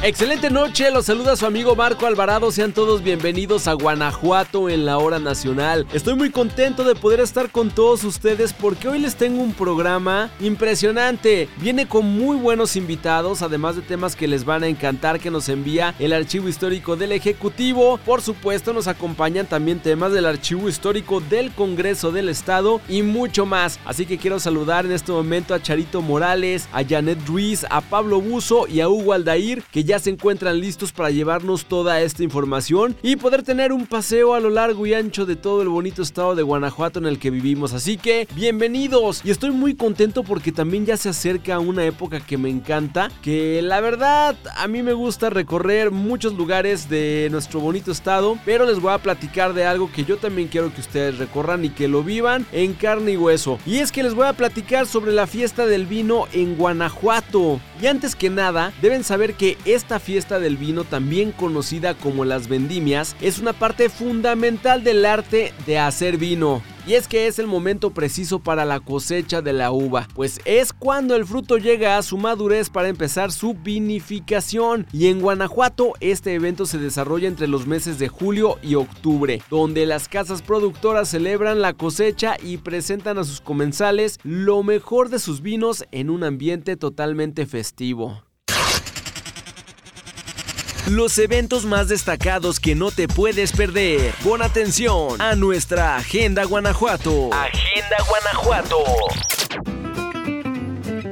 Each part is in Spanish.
Excelente noche, los saluda su amigo Marco Alvarado, sean todos bienvenidos a Guanajuato en la hora nacional. Estoy muy contento de poder estar con todos ustedes porque hoy les tengo un programa impresionante. Viene con muy buenos invitados, además de temas que les van a encantar que nos envía el archivo histórico del Ejecutivo. Por supuesto nos acompañan también temas del archivo histórico del Congreso del Estado y mucho más. Así que quiero saludar en este momento a Charito Morales, a Janet Ruiz, a Pablo Buzo y a Hugo Aldair que ya se encuentran listos para llevarnos toda esta información y poder tener un paseo a lo largo y ancho de todo el bonito estado de Guanajuato en el que vivimos. Así que bienvenidos y estoy muy contento porque también ya se acerca una época que me encanta, que la verdad a mí me gusta recorrer muchos lugares de nuestro bonito estado, pero les voy a platicar de algo que yo también quiero que ustedes recorran y que lo vivan en carne y hueso. Y es que les voy a platicar sobre la fiesta del vino en Guanajuato. Y antes que nada, deben saber que esta fiesta del vino, también conocida como las vendimias, es una parte fundamental del arte de hacer vino. Y es que es el momento preciso para la cosecha de la uva, pues es cuando el fruto llega a su madurez para empezar su vinificación. Y en Guanajuato este evento se desarrolla entre los meses de julio y octubre, donde las casas productoras celebran la cosecha y presentan a sus comensales lo mejor de sus vinos en un ambiente totalmente festivo. Los eventos más destacados que no te puedes perder. Pon atención a nuestra Agenda Guanajuato. Agenda Guanajuato.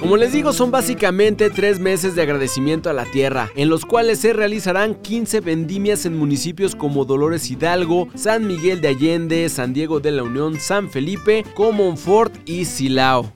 Como les digo, son básicamente tres meses de agradecimiento a la tierra, en los cuales se realizarán 15 vendimias en municipios como Dolores Hidalgo, San Miguel de Allende, San Diego de la Unión, San Felipe, Comonfort y Silao.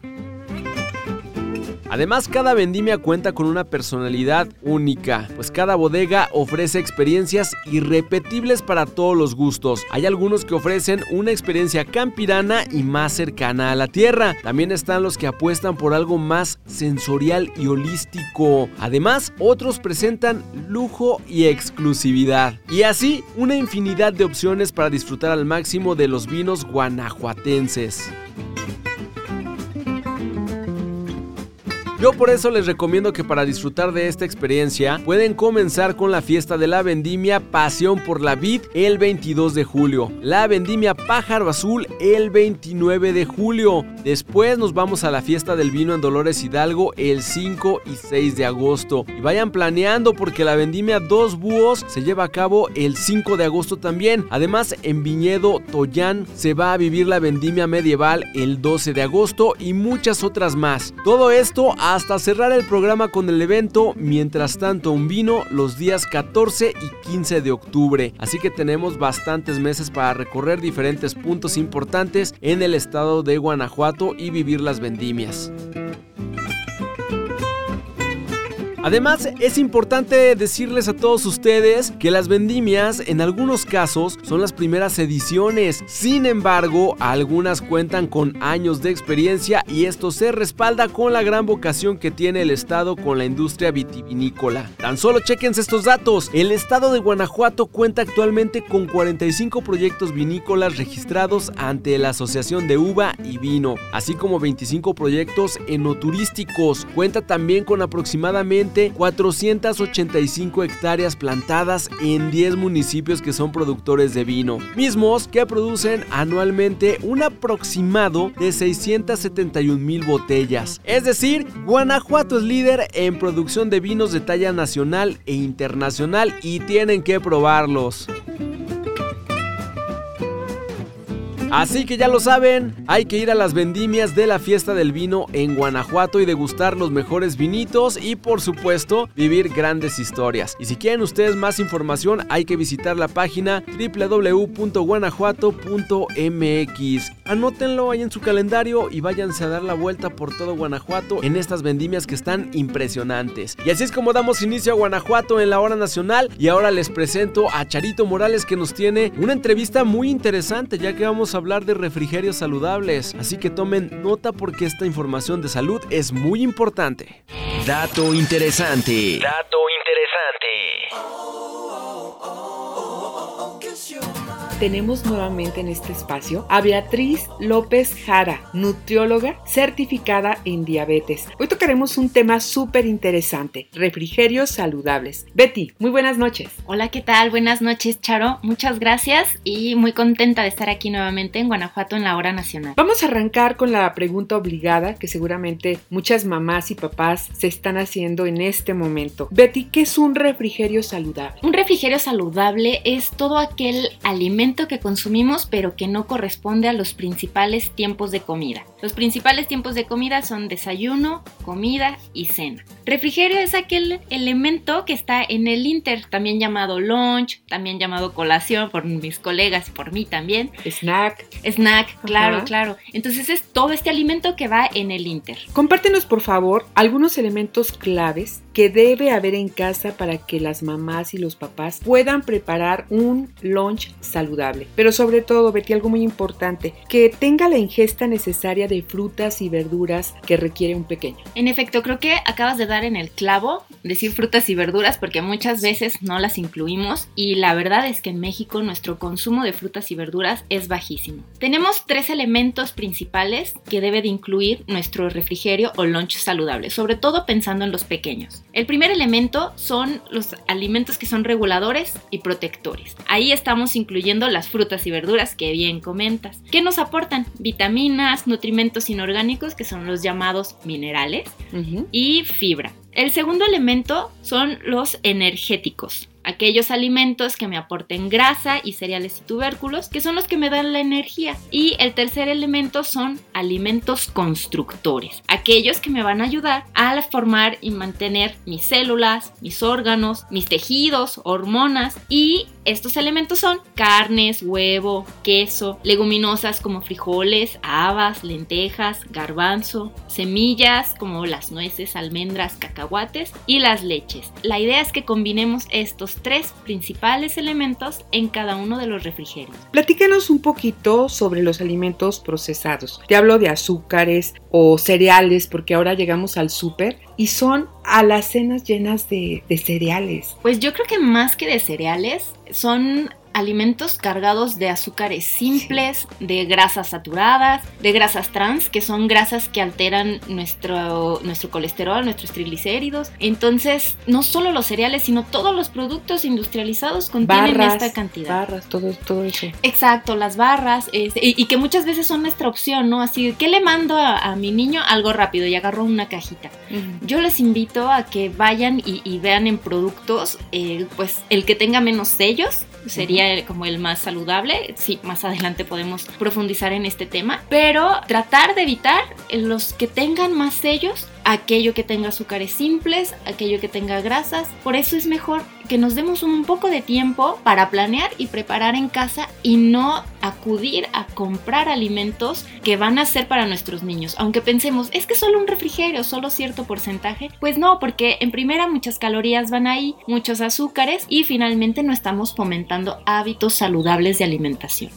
Además, cada vendimia cuenta con una personalidad única, pues cada bodega ofrece experiencias irrepetibles para todos los gustos. Hay algunos que ofrecen una experiencia campirana y más cercana a la tierra. También están los que apuestan por algo más sensorial y holístico. Además, otros presentan lujo y exclusividad. Y así, una infinidad de opciones para disfrutar al máximo de los vinos guanajuatenses. Yo por eso les recomiendo que para disfrutar de esta experiencia pueden comenzar con la fiesta de la vendimia Pasión por la Vid el 22 de julio, la vendimia Pájaro Azul el 29 de julio. Después nos vamos a la fiesta del vino en Dolores Hidalgo el 5 y 6 de agosto. Y vayan planeando porque la vendimia Dos Búhos se lleva a cabo el 5 de agosto también. Además en Viñedo Toyán se va a vivir la vendimia medieval el 12 de agosto y muchas otras más. Todo esto a hasta cerrar el programa con el evento Mientras tanto un vino los días 14 y 15 de octubre. Así que tenemos bastantes meses para recorrer diferentes puntos importantes en el estado de Guanajuato y vivir las vendimias. Además, es importante decirles a todos ustedes que las vendimias en algunos casos son las primeras ediciones. Sin embargo, algunas cuentan con años de experiencia y esto se respalda con la gran vocación que tiene el estado con la industria vitivinícola. Tan solo chequense estos datos. El estado de Guanajuato cuenta actualmente con 45 proyectos vinícolas registrados ante la Asociación de Uva y Vino, así como 25 proyectos enoturísticos. Cuenta también con aproximadamente 485 hectáreas plantadas en 10 municipios que son productores de vino, mismos que producen anualmente un aproximado de 671 mil botellas. Es decir, Guanajuato es líder en producción de vinos de talla nacional e internacional y tienen que probarlos. Así que ya lo saben, hay que ir a las vendimias de la fiesta del vino en Guanajuato y degustar los mejores vinitos y por supuesto vivir grandes historias. Y si quieren ustedes más información hay que visitar la página www.guanajuato.mx. Anótenlo ahí en su calendario y váyanse a dar la vuelta por todo Guanajuato en estas vendimias que están impresionantes. Y así es como damos inicio a Guanajuato en la hora nacional y ahora les presento a Charito Morales que nos tiene una entrevista muy interesante ya que vamos a hablar de refrigerios saludables, así que tomen nota porque esta información de salud es muy importante. Dato interesante. Dato interesante. Tenemos nuevamente en este espacio a Beatriz López Jara, nutrióloga certificada en diabetes. Hoy tocaremos un tema súper interesante, refrigerios saludables. Betty, muy buenas noches. Hola, ¿qué tal? Buenas noches, Charo. Muchas gracias y muy contenta de estar aquí nuevamente en Guanajuato en la hora nacional. Vamos a arrancar con la pregunta obligada que seguramente muchas mamás y papás se están haciendo en este momento. Betty, ¿qué es un refrigerio saludable? Un refrigerio saludable es todo aquel alimento que consumimos pero que no corresponde a los principales tiempos de comida. Los principales tiempos de comida son desayuno, comida y cena. Refrigerio es aquel elemento que está en el inter, también llamado lunch, también llamado colación por mis colegas y por mí también. Snack. Snack, claro, claro. Entonces es todo este alimento que va en el inter. Compártenos por favor algunos elementos claves que debe haber en casa para que las mamás y los papás puedan preparar un lunch saludable. Pero sobre todo, Betty, algo muy importante, que tenga la ingesta necesaria de frutas y verduras que requiere un pequeño. En efecto, creo que acabas de dar en el clavo decir frutas y verduras porque muchas veces no las incluimos y la verdad es que en México nuestro consumo de frutas y verduras es bajísimo. Tenemos tres elementos principales que debe de incluir nuestro refrigerio o lunch saludable, sobre todo pensando en los pequeños. El primer elemento son los alimentos que son reguladores y protectores. Ahí estamos incluyendo las frutas y verduras que bien comentas. ¿Qué nos aportan? Vitaminas, nutrimentos inorgánicos que son los llamados minerales y fibra. El segundo elemento son los energéticos aquellos alimentos que me aporten grasa y cereales y tubérculos, que son los que me dan la energía. Y el tercer elemento son alimentos constructores, aquellos que me van a ayudar a formar y mantener mis células, mis órganos, mis tejidos, hormonas y estos elementos son carnes, huevo, queso, leguminosas como frijoles, habas, lentejas, garbanzo, semillas como las nueces, almendras, cacahuates y las leches. La idea es que combinemos estos tres principales elementos en cada uno de los refrigerios. Platícanos un poquito sobre los alimentos procesados. Te hablo de azúcares o cereales porque ahora llegamos al súper y son alacenas llenas de, de cereales. Pues yo creo que más que de cereales son alimentos cargados de azúcares simples, de grasas saturadas, de grasas trans, que son grasas que alteran nuestro, nuestro colesterol, nuestros triglicéridos. Entonces, no solo los cereales, sino todos los productos industrializados contienen esta cantidad. Barras, todo, todo eso. Exacto, las barras, este, y, que muchas veces son nuestra opción, ¿no? Así, ¿qué le mando a, mi niño? Algo rápido y agarro una cajita. Yo les invito a que vayan y, vean en productos, eh, pues, el que tenga menos sellos, sería como el más saludable. Sí, más adelante podemos profundizar en este tema, pero tratar de evitar los que tengan más sellos aquello que tenga azúcares simples, aquello que tenga grasas. Por eso es mejor que nos demos un poco de tiempo para planear y preparar en casa y no acudir a comprar alimentos que van a ser para nuestros niños. Aunque pensemos, es que solo un refrigerio, solo cierto porcentaje. Pues no, porque en primera muchas calorías van ahí, muchos azúcares y finalmente no estamos fomentando hábitos saludables de alimentación.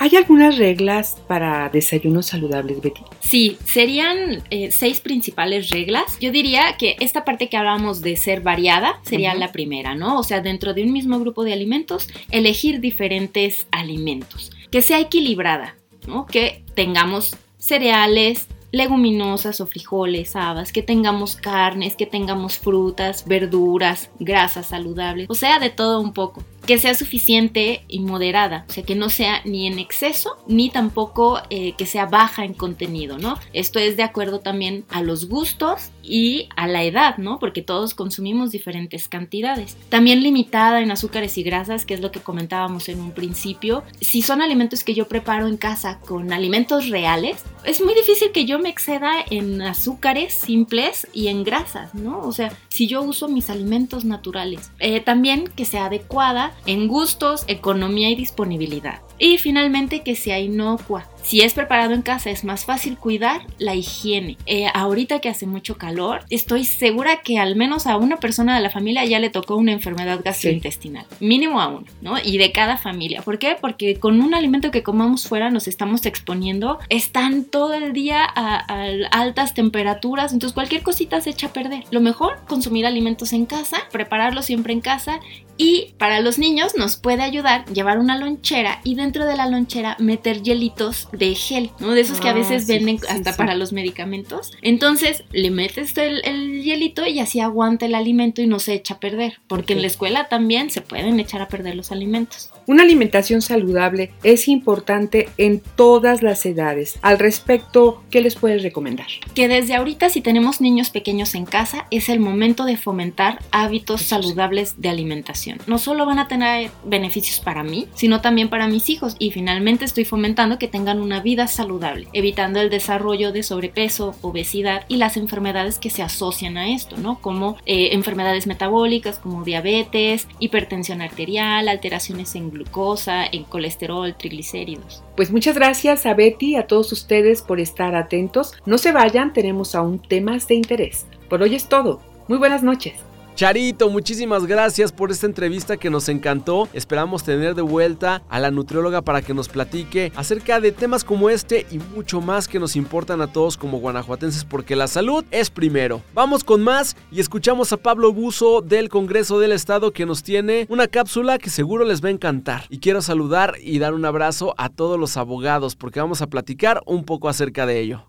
¿Hay algunas reglas para desayunos saludables, Betty? Sí, serían eh, seis principales reglas. Yo diría que esta parte que hablábamos de ser variada sería la primera, ¿no? O sea, dentro de un mismo grupo de alimentos, elegir diferentes alimentos. Que sea equilibrada, ¿no? Que tengamos cereales, leguminosas o frijoles, habas, que tengamos carnes, que tengamos frutas, verduras, grasas saludables, o sea, de todo un poco que sea suficiente y moderada, o sea, que no sea ni en exceso ni tampoco eh, que sea baja en contenido, ¿no? Esto es de acuerdo también a los gustos y a la edad, ¿no? Porque todos consumimos diferentes cantidades. También limitada en azúcares y grasas, que es lo que comentábamos en un principio. Si son alimentos que yo preparo en casa con alimentos reales, es muy difícil que yo me exceda en azúcares simples y en grasas, ¿no? O sea, si yo uso mis alimentos naturales. Eh, también que sea adecuada en gustos, economía y disponibilidad. Y finalmente que sea inocua. Si es preparado en casa es más fácil cuidar la higiene. Eh, ahorita que hace mucho calor, estoy segura que al menos a una persona de la familia ya le tocó una enfermedad gastrointestinal. Mínimo a uno, ¿no? Y de cada familia. ¿Por qué? Porque con un alimento que comamos fuera nos estamos exponiendo. Están todo el día a, a altas temperaturas, entonces cualquier cosita se echa a perder. Lo mejor, consumir alimentos en casa, prepararlos siempre en casa y para los niños nos puede ayudar llevar una lonchera y de dentro de la lonchera meter hielitos de gel, ¿no? De esos que a ah, veces venden hasta para los medicamentos. Entonces le metes el, el, hielito y así aguanta el alimento y no se echa a perder, porque en la escuela también se pueden echar a perder los alimentos. Una alimentación saludable es importante en todas las edades. Al respecto, ¿qué les puedes recomendar? Que desde ahorita si tenemos niños pequeños en casa es el momento de fomentar hábitos saludables de alimentación. No solo van a tener beneficios para mí, sino también para mis hijos y finalmente estoy fomentando que tengan una vida saludable, evitando el desarrollo de sobrepeso, obesidad y las enfermedades que se asocian a esto, ¿no? Como eh, enfermedades metabólicas como diabetes, hipertensión arterial, alteraciones en glucosa, en colesterol, triglicéridos. Pues muchas gracias a Betty a todos ustedes por estar atentos. No se vayan, tenemos aún temas de interés. Por hoy es todo. Muy buenas noches. Charito, muchísimas gracias por esta entrevista que nos encantó. Esperamos tener de vuelta a la nutrióloga para que nos platique acerca de temas como este y mucho más que nos importan a todos como guanajuatenses porque la salud es primero. Vamos con más y escuchamos a Pablo Buzo del Congreso del Estado que nos tiene una cápsula que seguro les va a encantar. Y quiero saludar y dar un abrazo a todos los abogados porque vamos a platicar un poco acerca de ello.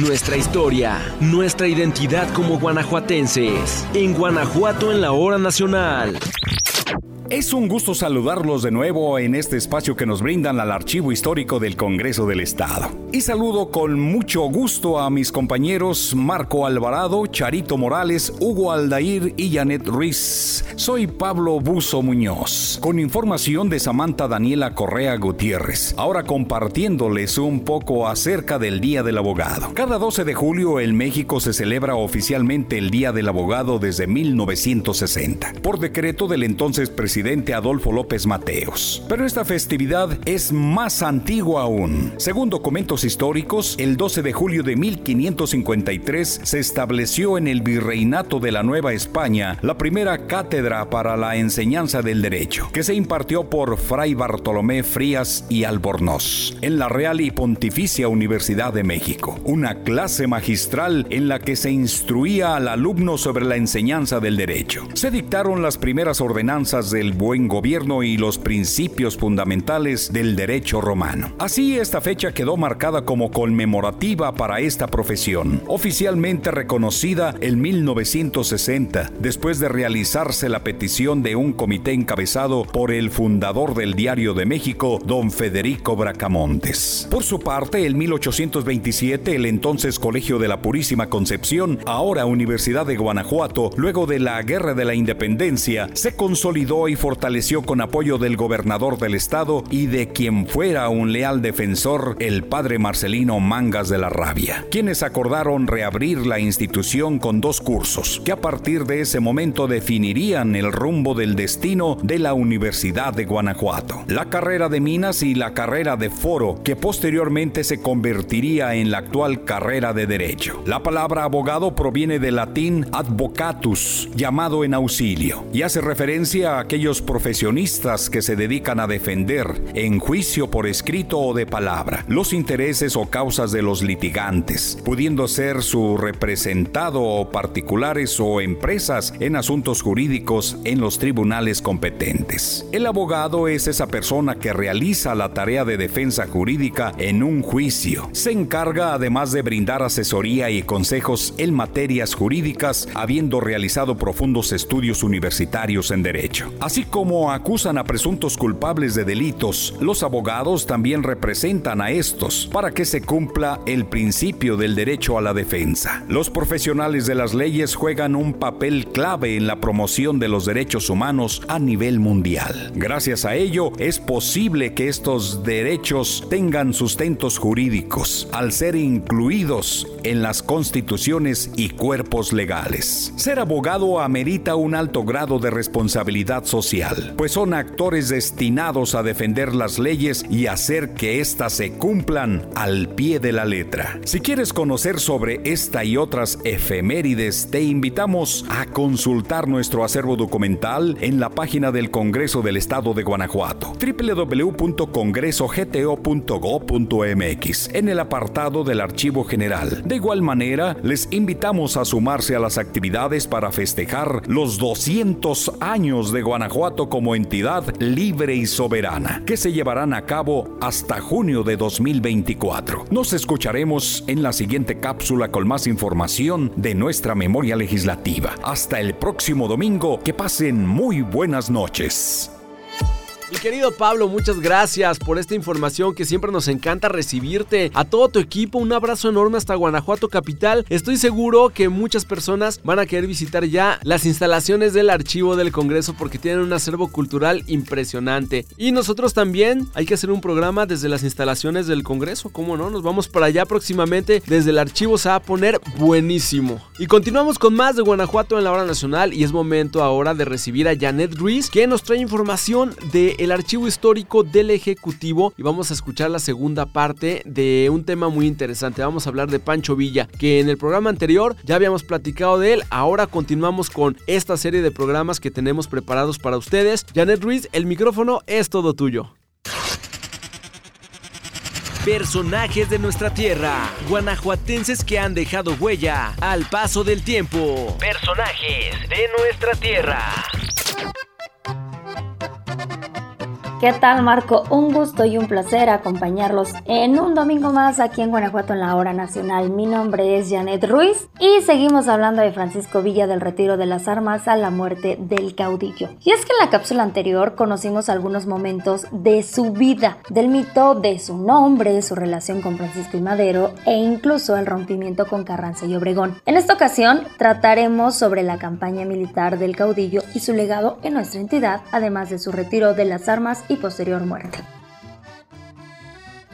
Nuestra historia, nuestra identidad como guanajuatenses. En Guanajuato en la hora nacional. Es un gusto saludarlos de nuevo en este espacio que nos brindan al Archivo Histórico del Congreso del Estado. Y saludo con mucho gusto a mis compañeros Marco Alvarado, Charito Morales, Hugo Aldair y Janet Ruiz. Soy Pablo Buzo Muñoz, con información de Samantha Daniela Correa Gutiérrez, ahora compartiéndoles un poco acerca del Día del Abogado. Cada 12 de julio en México se celebra oficialmente el Día del Abogado desde 1960, por decreto del entonces presidente Adolfo López Mateos. Pero esta festividad es más antigua aún. Según documentos históricos, el 12 de julio de 1553 se estableció en el Virreinato de la Nueva España la primera cátedra para la enseñanza del derecho, que se impartió por Fray Bartolomé Frías y Albornoz, en la Real y Pontificia Universidad de México, una clase magistral en la que se instruía al alumno sobre la enseñanza del derecho. Se dictaron las primeras ordenanzas del buen gobierno y los principios fundamentales del derecho romano. Así, esta fecha quedó marcada como conmemorativa para esta profesión, oficialmente reconocida en 1960, después de realizarse la petición de un comité encabezado por el fundador del Diario de México, don Federico Bracamontes. Por su parte, en 1827, el entonces Colegio de la Purísima Concepción, ahora Universidad de Guanajuato, luego de la Guerra de la Independencia, se consolidó y fortaleció con apoyo del gobernador del estado y de quien fuera un leal defensor, el padre Marcelino Mangas de la Rabia, quienes acordaron reabrir la institución con dos cursos, que a partir de ese momento definirían el rumbo del destino de la Universidad de Guanajuato. La carrera de Minas y la carrera de Foro, que posteriormente se convertiría en la actual carrera de Derecho. La palabra abogado proviene del latín advocatus, llamado en auxilio, y hace referencia a aquellos profesionistas que se dedican a defender, en juicio por escrito o de palabra, los intereses o causas de los litigantes, pudiendo ser su representado o particulares o empresas en asuntos jurídicos en los tribunales competentes. El abogado es esa persona que realiza la tarea de defensa jurídica en un juicio. Se encarga además de brindar asesoría y consejos en materias jurídicas, habiendo realizado profundos estudios universitarios en derecho. Así como acusan a presuntos culpables de delitos, los abogados también representan a estos para que se cumpla el principio del derecho a la defensa. Los profesionales de las leyes juegan un papel clave en la promoción de los derechos humanos a nivel mundial. Gracias a ello, es posible que estos derechos tengan sustentos jurídicos al ser incluidos en las constituciones y cuerpos legales. Ser abogado amerita un alto grado de responsabilidad social pues son actores destinados a defender las leyes y hacer que éstas se cumplan al pie de la letra. Si quieres conocer sobre esta y otras efemérides, te invitamos a consultar nuestro acervo documental en la página del Congreso del Estado de Guanajuato, www.congresogto.go.mx, en el apartado del Archivo General. De igual manera, les invitamos a sumarse a las actividades para festejar los 200 años de Guanajuato como entidad libre y soberana, que se llevarán a cabo hasta junio de 2024. Nos escucharemos en la siguiente cápsula con más información de nuestra memoria legislativa. Hasta el próximo domingo, que pasen muy buenas noches. Mi querido Pablo, muchas gracias por esta información que siempre nos encanta recibirte. A todo tu equipo, un abrazo enorme hasta Guanajuato Capital. Estoy seguro que muchas personas van a querer visitar ya las instalaciones del archivo del Congreso porque tienen un acervo cultural impresionante. Y nosotros también hay que hacer un programa desde las instalaciones del Congreso, ¿cómo no? Nos vamos para allá próximamente. Desde el archivo se va a poner buenísimo. Y continuamos con más de Guanajuato en la hora nacional y es momento ahora de recibir a Janet Ruiz que nos trae información de el archivo histórico del Ejecutivo y vamos a escuchar la segunda parte de un tema muy interesante. Vamos a hablar de Pancho Villa, que en el programa anterior ya habíamos platicado de él. Ahora continuamos con esta serie de programas que tenemos preparados para ustedes. Janet Ruiz, el micrófono es todo tuyo. Personajes de nuestra tierra, guanajuatenses que han dejado huella al paso del tiempo. Personajes de nuestra tierra. ¿Qué tal Marco? Un gusto y un placer acompañarlos en un domingo más aquí en Guanajuato en la hora nacional. Mi nombre es Janet Ruiz y seguimos hablando de Francisco Villa del retiro de las armas a la muerte del caudillo. Y es que en la cápsula anterior conocimos algunos momentos de su vida, del mito de su nombre, su relación con Francisco y Madero e incluso el rompimiento con Carranza y Obregón. En esta ocasión trataremos sobre la campaña militar del caudillo y su legado en nuestra entidad, además de su retiro de las armas posterior muerte.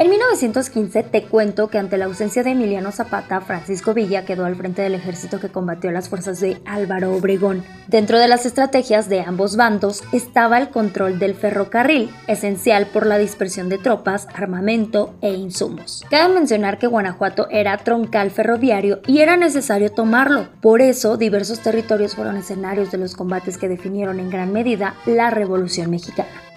En 1915 te cuento que ante la ausencia de Emiliano Zapata, Francisco Villa quedó al frente del ejército que combatió las fuerzas de Álvaro Obregón. Dentro de las estrategias de ambos bandos estaba el control del ferrocarril, esencial por la dispersión de tropas, armamento e insumos. Cabe mencionar que Guanajuato era troncal ferroviario y era necesario tomarlo. Por eso, diversos territorios fueron escenarios de los combates que definieron en gran medida la Revolución Mexicana.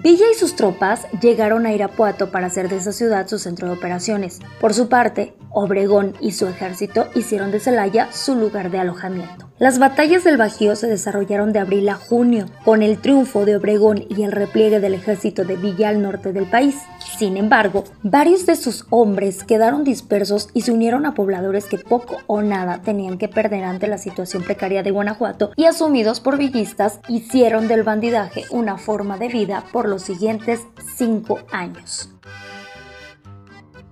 Villa y sus tropas llegaron a Irapuato para hacer de esa ciudad su centro de operaciones. Por su parte, Obregón y su ejército hicieron de Celaya su lugar de alojamiento. Las batallas del Bajío se desarrollaron de abril a junio, con el triunfo de Obregón y el repliegue del ejército de Villa al norte del país. Sin embargo, varios de sus hombres quedaron dispersos y se unieron a pobladores que poco o nada tenían que perder ante la situación precaria de Guanajuato y asumidos por villistas hicieron del bandidaje una forma de vida por los siguientes cinco años.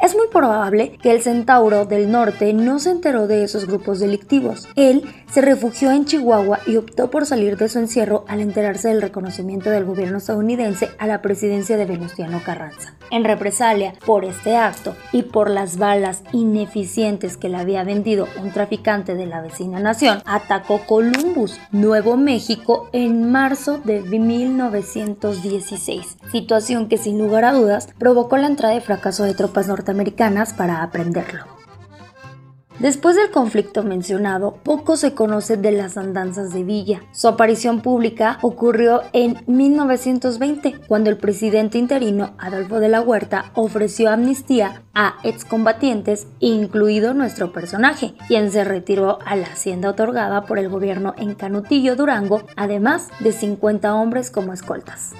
Es muy probable que el centauro del norte no se enteró de esos grupos delictivos. Él se refugió en Chihuahua y optó por salir de su encierro al enterarse del reconocimiento del gobierno estadounidense a la presidencia de Venustiano Carranza. En represalia por este acto y por las balas ineficientes que le había vendido un traficante de la vecina nación, atacó Columbus, Nuevo México, en marzo de 1916, situación que sin lugar a dudas provocó la entrada y fracaso de tropas norteamericanas americanas para aprenderlo. Después del conflicto mencionado, poco se conoce de las andanzas de Villa. Su aparición pública ocurrió en 1920, cuando el presidente interino Adolfo de la Huerta ofreció amnistía a excombatientes, incluido nuestro personaje, quien se retiró a la hacienda otorgada por el gobierno en Canutillo, Durango, además de 50 hombres como escoltas.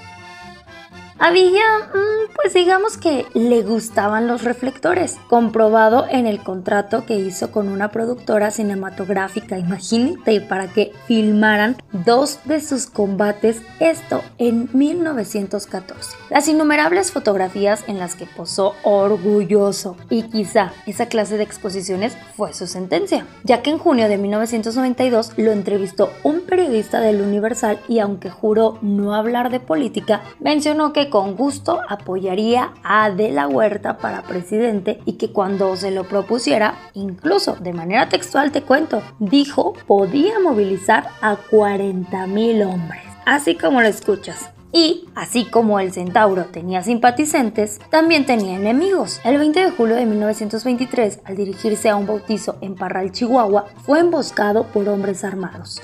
A mm, pues digamos que le gustaban los reflectores, comprobado en el contrato que hizo con una productora cinematográfica, imagínate, para que filmaran dos de sus combates, esto en 1914. Las innumerables fotografías en las que posó orgulloso y quizá esa clase de exposiciones fue su sentencia, ya que en junio de 1992 lo entrevistó un periodista del Universal y aunque juró no hablar de política, mencionó que con gusto apoyaría a De la Huerta para presidente y que cuando se lo propusiera, incluso de manera textual te cuento, dijo podía movilizar a 40 mil hombres. Así como lo escuchas, y, así como el centauro tenía simpatizantes, también tenía enemigos. El 20 de julio de 1923, al dirigirse a un bautizo en Parral, Chihuahua, fue emboscado por hombres armados.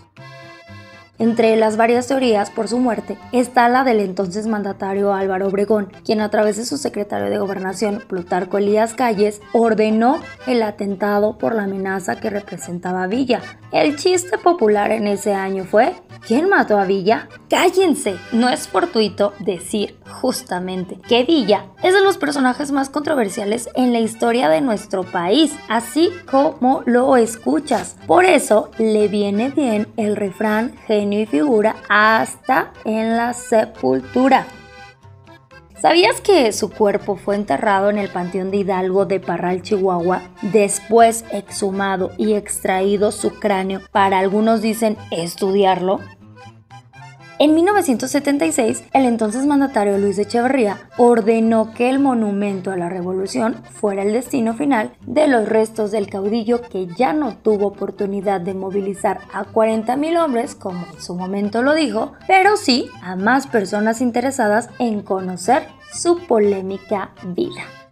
Entre las varias teorías por su muerte está la del entonces mandatario Álvaro Obregón, quien a través de su secretario de Gobernación, Plutarco Elías Calles, ordenó el atentado por la amenaza que representaba Villa. El chiste popular en ese año fue ¿Quién mató a Villa? Cállense, no es fortuito decir justamente que Villa es de los personajes más controversiales en la historia de nuestro país, así como lo escuchas. Por eso le viene bien el refrán genio y figura hasta en la sepultura. ¿Sabías que su cuerpo fue enterrado en el Panteón de Hidalgo de Parral, Chihuahua? Después exhumado y extraído su cráneo para algunos dicen estudiarlo. En 1976, el entonces mandatario Luis Echeverría ordenó que el monumento a la revolución fuera el destino final de los restos del caudillo que ya no tuvo oportunidad de movilizar a 40.000 hombres, como en su momento lo dijo, pero sí a más personas interesadas en conocer su polémica vida.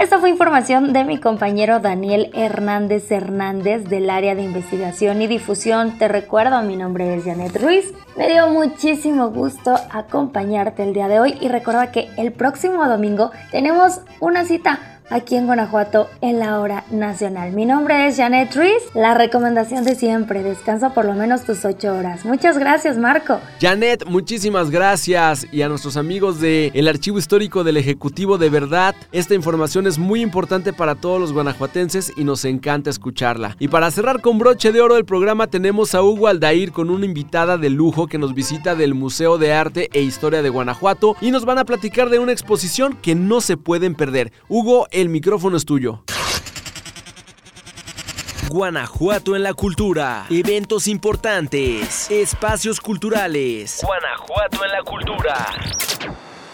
Esta fue información de mi compañero Daniel Hernández Hernández del área de investigación y difusión. Te recuerdo, mi nombre es Janet Ruiz. Me dio muchísimo gusto acompañarte el día de hoy y recuerda que el próximo domingo tenemos una cita aquí en Guanajuato en la hora nacional. Mi nombre es Janet Ruiz. La recomendación de siempre, descansa por lo menos tus 8 horas. Muchas gracias, Marco. Janet, muchísimas gracias. Y a nuestros amigos el Archivo Histórico del Ejecutivo de Verdad, esta información es muy importante para todos los guanajuatenses y nos encanta escucharla. Y para cerrar con broche de oro el programa tenemos a Hugo Aldair con una invitada de lujo que nos visita del Museo de Arte e Historia de Guanajuato y nos van a platicar de una exposición que no se pueden perder. Hugo, el micrófono es tuyo. Guanajuato en la cultura. Eventos importantes. Espacios culturales. Guanajuato en la cultura.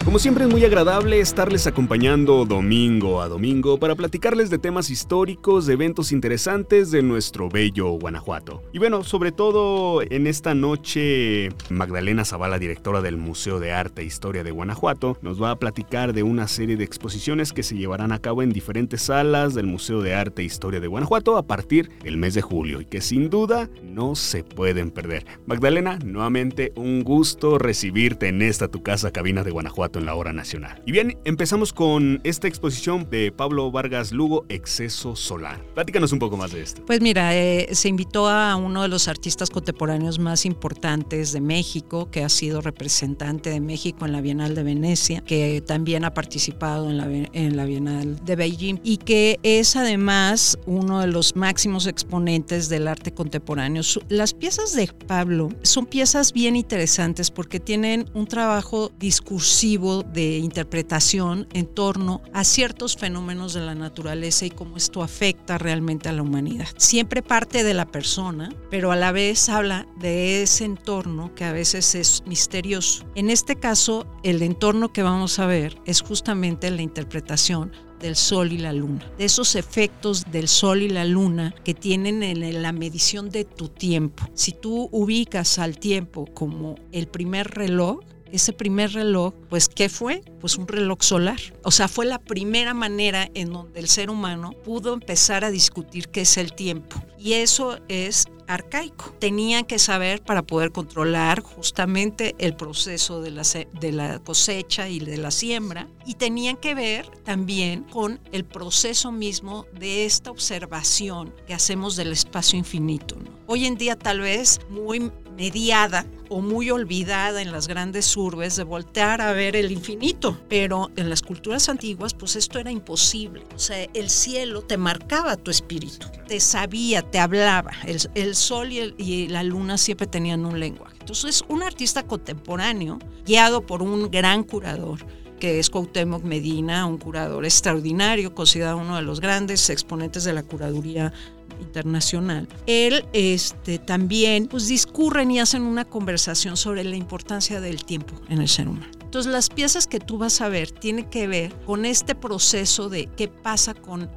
Como siempre es muy agradable estarles acompañando domingo a domingo para platicarles de temas históricos, de eventos interesantes de nuestro bello Guanajuato. Y bueno, sobre todo en esta noche, Magdalena Zavala, directora del Museo de Arte e Historia de Guanajuato, nos va a platicar de una serie de exposiciones que se llevarán a cabo en diferentes salas del Museo de Arte e Historia de Guanajuato a partir del mes de julio y que sin duda no se pueden perder. Magdalena, nuevamente un gusto recibirte en esta tu casa cabina de Guanajuato en la hora nacional. Y bien, empezamos con esta exposición de Pablo Vargas Lugo, Exceso Solar. Platícanos un poco más de esto. Pues mira, eh, se invitó a uno de los artistas contemporáneos más importantes de México, que ha sido representante de México en la Bienal de Venecia, que también ha participado en la, en la Bienal de Beijing y que es además uno de los máximos exponentes del arte contemporáneo. Las piezas de Pablo son piezas bien interesantes porque tienen un trabajo discursivo de interpretación en torno a ciertos fenómenos de la naturaleza y cómo esto afecta realmente a la humanidad. Siempre parte de la persona, pero a la vez habla de ese entorno que a veces es misterioso. En este caso, el entorno que vamos a ver es justamente la interpretación del sol y la luna, de esos efectos del sol y la luna que tienen en la medición de tu tiempo. Si tú ubicas al tiempo como el primer reloj, ese primer reloj, pues ¿qué fue? Pues un reloj solar. O sea, fue la primera manera en donde el ser humano pudo empezar a discutir qué es el tiempo. Y eso es arcaico. Tenían que saber para poder controlar justamente el proceso de la, de la cosecha y de la siembra. Y tenían que ver también con el proceso mismo de esta observación que hacemos del espacio infinito. Hoy en día tal vez muy mediada o muy olvidada en las grandes urbes de voltear a ver el infinito, pero en las culturas antiguas pues esto era imposible. O sea, el cielo te marcaba tu espíritu, te sabía, te hablaba. El, sol y, y la luna siempre tenían un lenguaje. Entonces, un artista contemporáneo, guiado por un gran curador, que es Cuauhtémoc Medina, un curador extraordinario, considerado uno de los grandes exponentes de la curaduría internacional, él este, también pues discurren y hacen una conversación sobre la importancia del tiempo en el ser humano. Entonces las piezas que tú vas a ver tienen que ver con este proceso de qué pasa con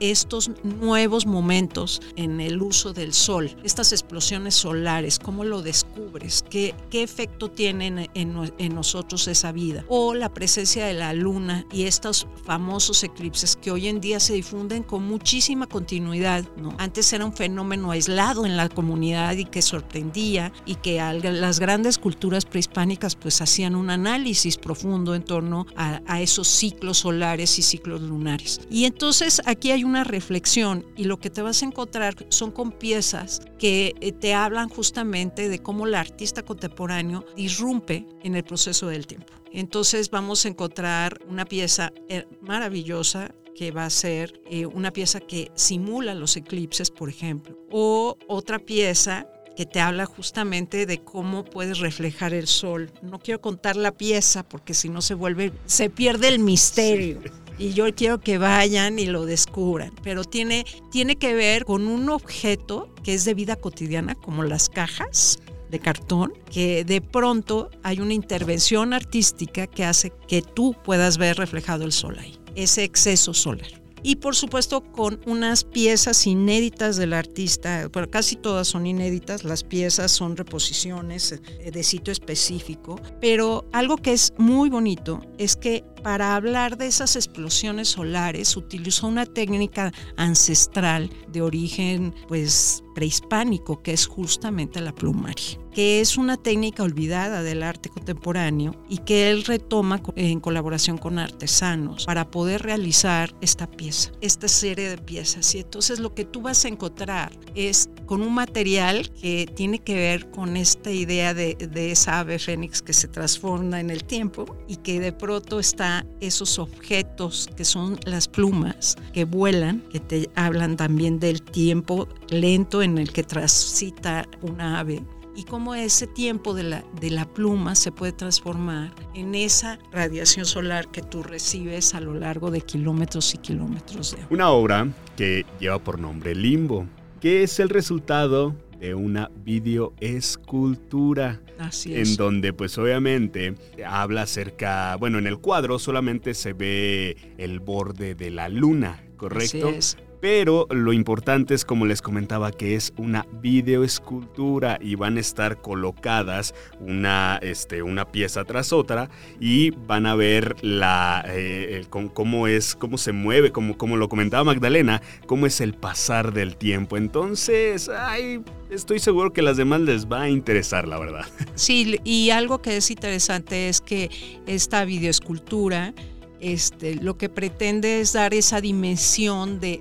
estos nuevos momentos en el uso del sol, estas explosiones solares, cómo lo descubre descubres? ¿Qué, qué efecto tiene en, nosotros esa vida? O la presencia de la luna y estos famosos eclipses que hoy en día se difunden con muchísima continuidad. Antes era un fenómeno aislado en la comunidad y que sorprendía y que las grandes culturas prehispánicas pues hacían un análisis profundo en torno a, a esos ciclos solares y ciclos lunares. Y entonces aquí hay una reflexión y lo que te vas a encontrar son con piezas que eh, te hablan justamente de cómo el artista contemporáneo irrumpe en el proceso del tiempo. Entonces vamos a encontrar una pieza eh, maravillosa que va a ser eh, una pieza que simula los eclipses, por ejemplo, o otra pieza que te habla justamente de cómo puedes reflejar el sol. No quiero contar la pieza porque si no se vuelve, se pierde el misterio y yo quiero que vayan y lo descubran. Pero tiene, tiene que ver con un objeto que es de vida cotidiana, como las cajas de cartón, que de pronto hay una intervención artística que hace que tú puedas ver reflejado el sol ahí, ese exceso solar y por supuesto con unas piezas inéditas del artista, pero casi todas son inéditas, las piezas son reposiciones eh, de sitio específico, pero algo que es muy bonito es que para hablar de esas explosiones solares utilizó una técnica ancestral de origen pues prehispánico que es justamente la plumaria que es una técnica olvidada del arte contemporáneo y que él retoma en colaboración con artesanos para poder realizar esta pieza, esta serie de piezas. Y entonces lo que tú vas a encontrar es con un material que tiene que ver con esta idea de, de esa ave fénix que se transforma en el tiempo y que de pronto está esos objetos que son las plumas que vuelan, que te hablan también del tiempo lento en el que transita una ave y cómo ese tiempo de la, de la pluma se puede transformar en esa radiación solar que tú recibes a lo largo de kilómetros y kilómetros de Una obra que lleva por nombre Limbo, que es el resultado de una videoescultura. Así es. En donde pues obviamente habla acerca, bueno, en el cuadro solamente se ve el borde de la luna, ¿correcto? Así es. Pero lo importante es, como les comentaba, que es una videoescultura y van a estar colocadas una, este, una pieza tras otra y van a ver la, eh, cómo es, cómo se mueve, como, como lo comentaba Magdalena, cómo es el pasar del tiempo. Entonces, ay, estoy seguro que a las demás les va a interesar, la verdad. Sí, y algo que es interesante es que esta videoescultura este, lo que pretende es dar esa dimensión de,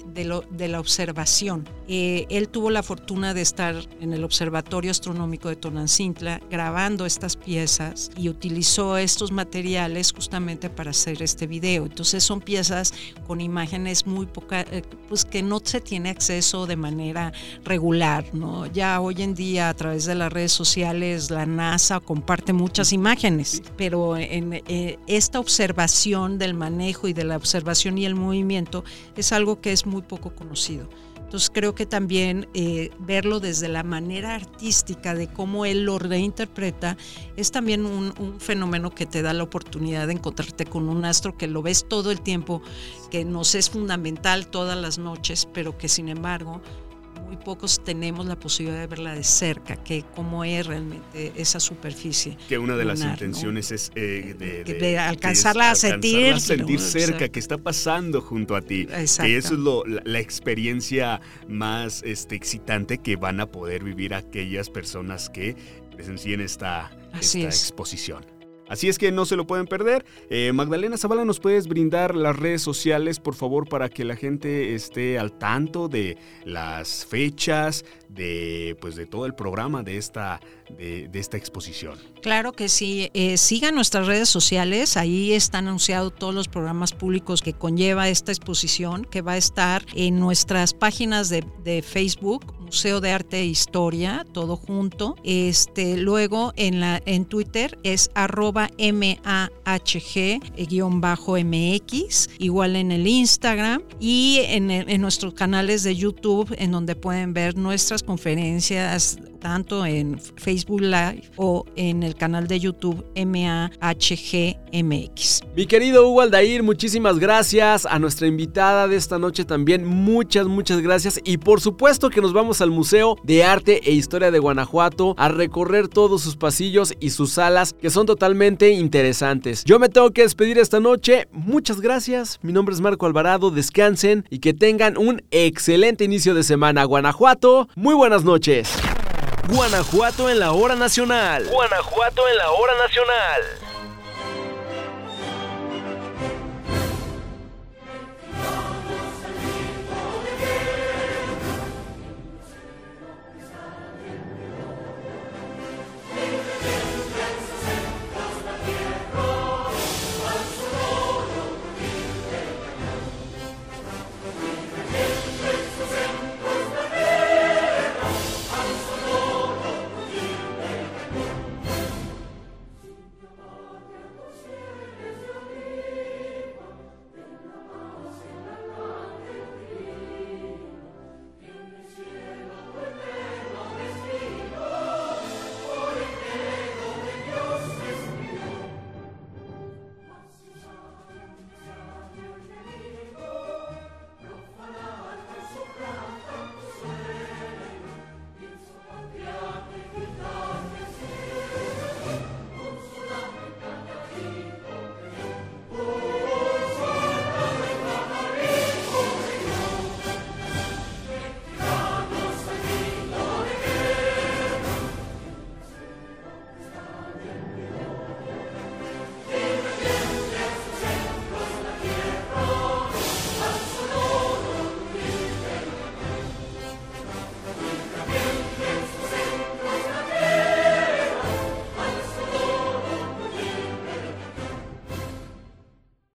la observación. Eh, él tuvo la fortuna de estar en el Observatorio Astronómico de Tonancintla grabando estas piezas y utilizó estos materiales justamente para hacer este video. Entonces son piezas con imágenes muy pocas, eh, pues que no se tiene acceso de manera regular. ¿no? Ya hoy en día a través de las redes sociales la NASA comparte muchas imágenes, pero en eh, esta observación de el manejo y de la observación y el movimiento es algo que es muy poco conocido. Entonces creo que también eh, verlo desde la manera artística de cómo él lo reinterpreta es también un, fenómeno que te da la oportunidad de encontrarte con un astro que lo ves todo el tiempo, que nos es fundamental todas las noches, pero que sin embargo muy pocos tenemos la posibilidad de verla de cerca, que cómo es realmente esa superficie. Que una de las intenciones es eh, de, alcanzarla a sentir. A sentir cerca, que está pasando junto a ti. Que eso es lo, la, experiencia más este, excitante que van a poder vivir aquellas personas que presencien esta, esta exposición. Así es que no se lo pueden perder. Eh, Magdalena Zavala, ¿nos puedes brindar las redes sociales, por favor, para que la gente esté al tanto de las fechas, de, pues, de todo el programa de esta, de, esta exposición? Claro que sí. Eh, sigan nuestras redes sociales. Ahí están anunciados todos los programas públicos que conlleva esta exposición, que va a estar en nuestras páginas de, de Facebook, Museo de Arte e Historia, todo junto. Este, luego en, la, en Twitter es arroba MAHG-MX, igual en el Instagram y en, en nuestros canales de YouTube, en donde pueden ver conferencias tanto en Facebook Live o en el canal de YouTube MAHGMX. Mi querido Hugo Aldair, muchísimas gracias. A nuestra invitada de esta noche también, muchas, muchas gracias. Y por supuesto que nos vamos al Museo de Arte e Historia de Guanajuato a recorrer todos sus pasillos y sus salas que son totalmente interesantes. Yo me tengo que despedir esta noche. Muchas gracias. Mi nombre es Marco Alvarado. Descansen y que tengan un excelente inicio de semana. Guanajuato, muy buenas noches. Guanajuato en la hora nacional. Guanajuato en la hora nacional.